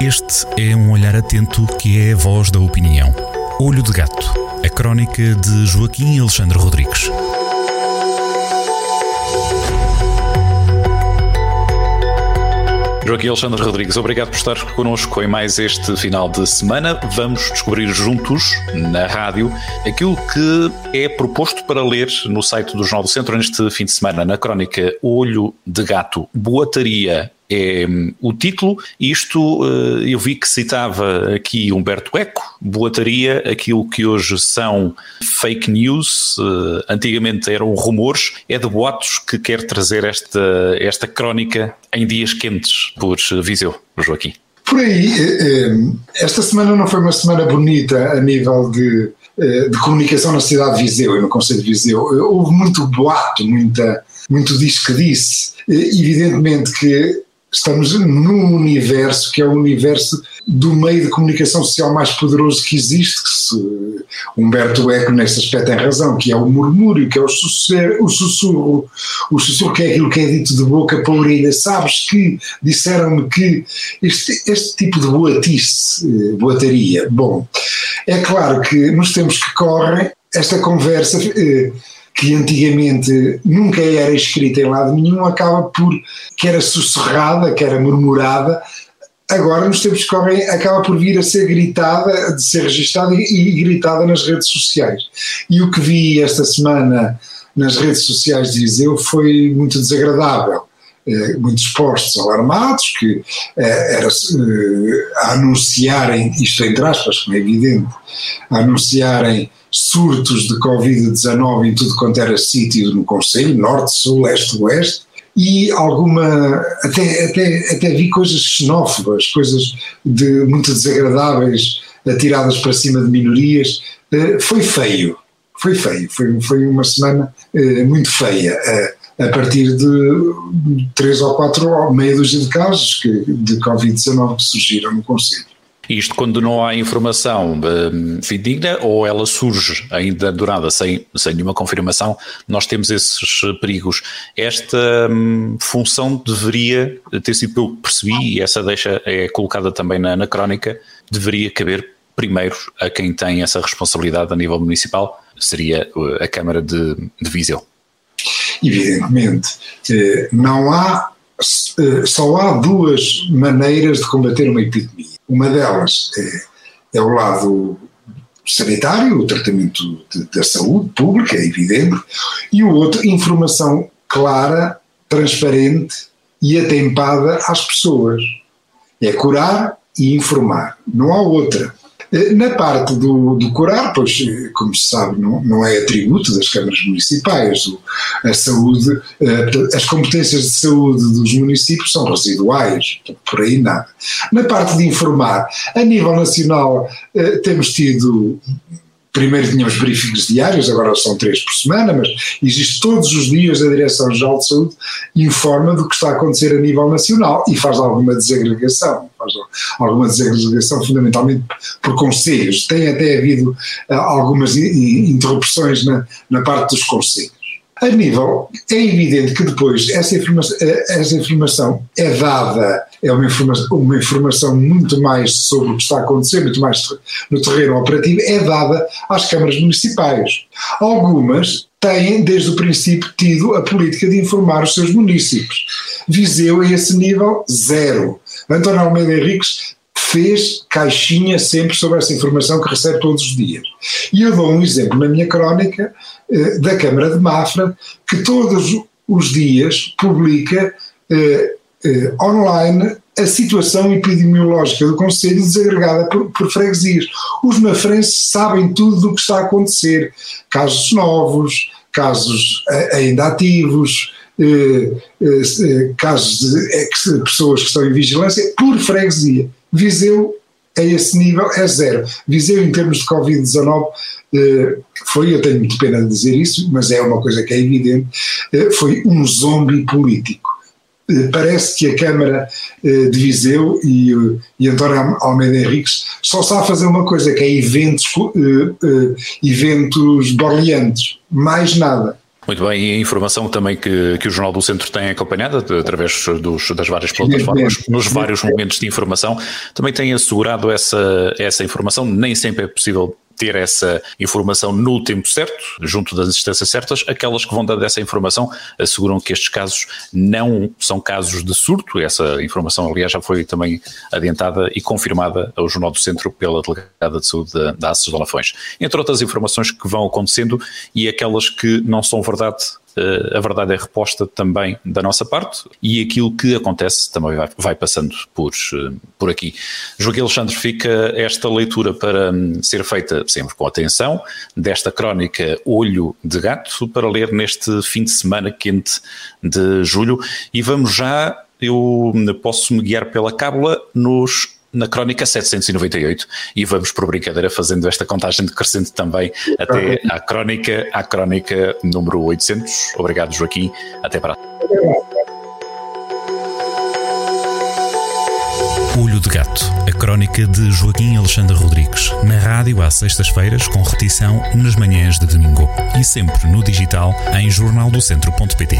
Este é um olhar atento que é a voz da opinião. Olho de Gato, a crónica de Joaquim Alexandre Rodrigues. Joaquim Alexandre Rodrigues, obrigado por estar connosco em mais este final de semana. Vamos descobrir juntos, na rádio, aquilo que é proposto para ler no site do Jornal do Centro neste fim de semana, na crónica Olho de Gato, Boataria é o título. Isto eh, eu vi que citava aqui Humberto Eco, boataria, aquilo que hoje são fake news, eh, antigamente eram rumores, é de boatos que quer trazer esta, esta crónica em dias quentes por Viseu, Joaquim. Por aí, eh, esta semana não foi uma semana bonita a nível de, de comunicação na cidade de Viseu e no Conselho de Viseu. Houve muito boato, muita, muito diz que disse. Evidentemente que estamos num universo que é o universo do meio de comunicação social mais poderoso que existe. Que se, Humberto Eco, nesse aspecto, tem razão, que é o murmúrio, que é o sussurro, o sussurro, o sussurro que é aquilo que é dito de boca para a orelha. Sabes que disseram-me que este, este tipo de boatice, eh, boataria, bom, é claro que nos tempos que correm, esta conversa. Eh, que antigamente nunca era escrita em lado nenhum, acaba por, que era sussurrada, que era murmurada, agora nos tempos que correm acaba por vir a ser gritada, de ser registada e, e gritada nas redes sociais. E o que vi esta semana nas redes sociais de Viseu foi muito desagradável. Eh, muitos postos alarmados que eh, era eh, a anunciarem, isto entre aspas, como é evidente, a anunciarem surtos de Covid-19 em tudo quanto era sítio no Conselho, norte, sul, este, oeste, e alguma, até, até, até vi coisas xenófobas, coisas de, muito desagradáveis, atiradas para cima de minorias, uh, foi feio, foi feio, foi, foi uma semana uh, muito feia, a partir de três ou quatro, meia dúzia de casos que, de Covid-19 que surgiram no Conselho. Isto quando não há informação um, fidedigna ou ela surge ainda durada sem, sem nenhuma confirmação, nós temos esses perigos. Esta um, função deveria ter sido, pelo que percebi, e essa deixa é colocada também na, na crónica, deveria caber primeiro a quem tem essa responsabilidade a nível municipal, seria uh, a Câmara de, de Viseu. Evidentemente, eh, não há, eh, só há duas maneiras de combater uma epidemia uma delas é, é o lado sanitário, o tratamento da saúde pública, é evidente, e o outro, informação clara, transparente e atempada às pessoas. É curar e informar, não há outra. Eh, na parte do, do curar, pois, eh, como se sabe, não, não é atributo das câmaras municipais. A saúde, eh, as competências de saúde dos municípios são residuais, por aí nada. Na parte de informar, a nível nacional, temos tido primeiro tínhamos briefings diários, agora são três por semana, mas existe todos os dias a Direção-Geral de Saúde informa do que está a acontecer a nível nacional e faz alguma desagregação, faz alguma desagregação fundamentalmente por conselhos. Tem até havido uh, algumas interrupções na, na parte dos conselhos. A nível, é evidente que depois essa informação, eh, essa informação é dada, é uma informação, uma informação muito mais sobre o que está acontecendo, muito mais no terreno operativo, é dada às câmaras municipais. Algumas têm, desde o princípio, tido a política de informar os seus municípios. Viseu, a esse nível, zero. António Almeida Henriques fez caixinha sempre sobre essa informação que recebe todos os dias. E eu dou um exemplo na minha crónica eh, da Câmara de Mafra, que todos os dias publica eh, eh, online a situação epidemiológica do Conselho desagregada por, por, freguesias. Os mafrenses sabem tudo do que está a acontecer, casos novos, casos ainda ativos, eh, eh, casos de pessoas que estão em vigilância por freguesia. Viseu a esse nível é zero. Viseu em termos de Covid-19 eh, foi, eu tenho muito pena de dizer isso, mas é uma coisa que é evidente, eh, foi um zombi político. Eh, parece que a Câmara de Viseu e, e António Almeida Henriques só sabe fazer uma coisa, que é eventos, eventos borleantes, mais nada. Muito bem, e a informação também que, que o Jornal do Centro tem acompanhado através dos, das várias plataformas, nos vários momentos de informação, também tem assegurado essa, essa informação. Nem sempre é possível ter essa informação no tempo certo, junto das instâncias certas, aquelas que vão dar essa informação asseguram que estes casos não são casos de surto. Essa informação, aliás, já foi também adiantada e confirmada ao Jornal do Centro pela Delegada de Saúde da, da Aços de Lafões. Entre outras informações que vão acontecendo e aquelas que não são verdade a verdade é reposta também da nossa parte e aquilo que acontece também vai, vai passando por, eh, por aqui. Joaquim Alexandre, fica esta leitura para hum, ser feita sempre com atenção desta crónica Olho de Gato para ler neste fim de semana quente de julho e vamos já, eu posso me guiar pela cábula nos na crónica 798 e vamos por brincadeira fazendo esta contagem decrescente também até à crónica, à crónica número 800. Obrigado Joaquim, até para Olho de Gato, a crónica de Joaquim Alexandre Rodrigues, na rádio às sextas-feiras com repetição nas manhãs de domingo e sempre no digital em jornaldocentro.pt.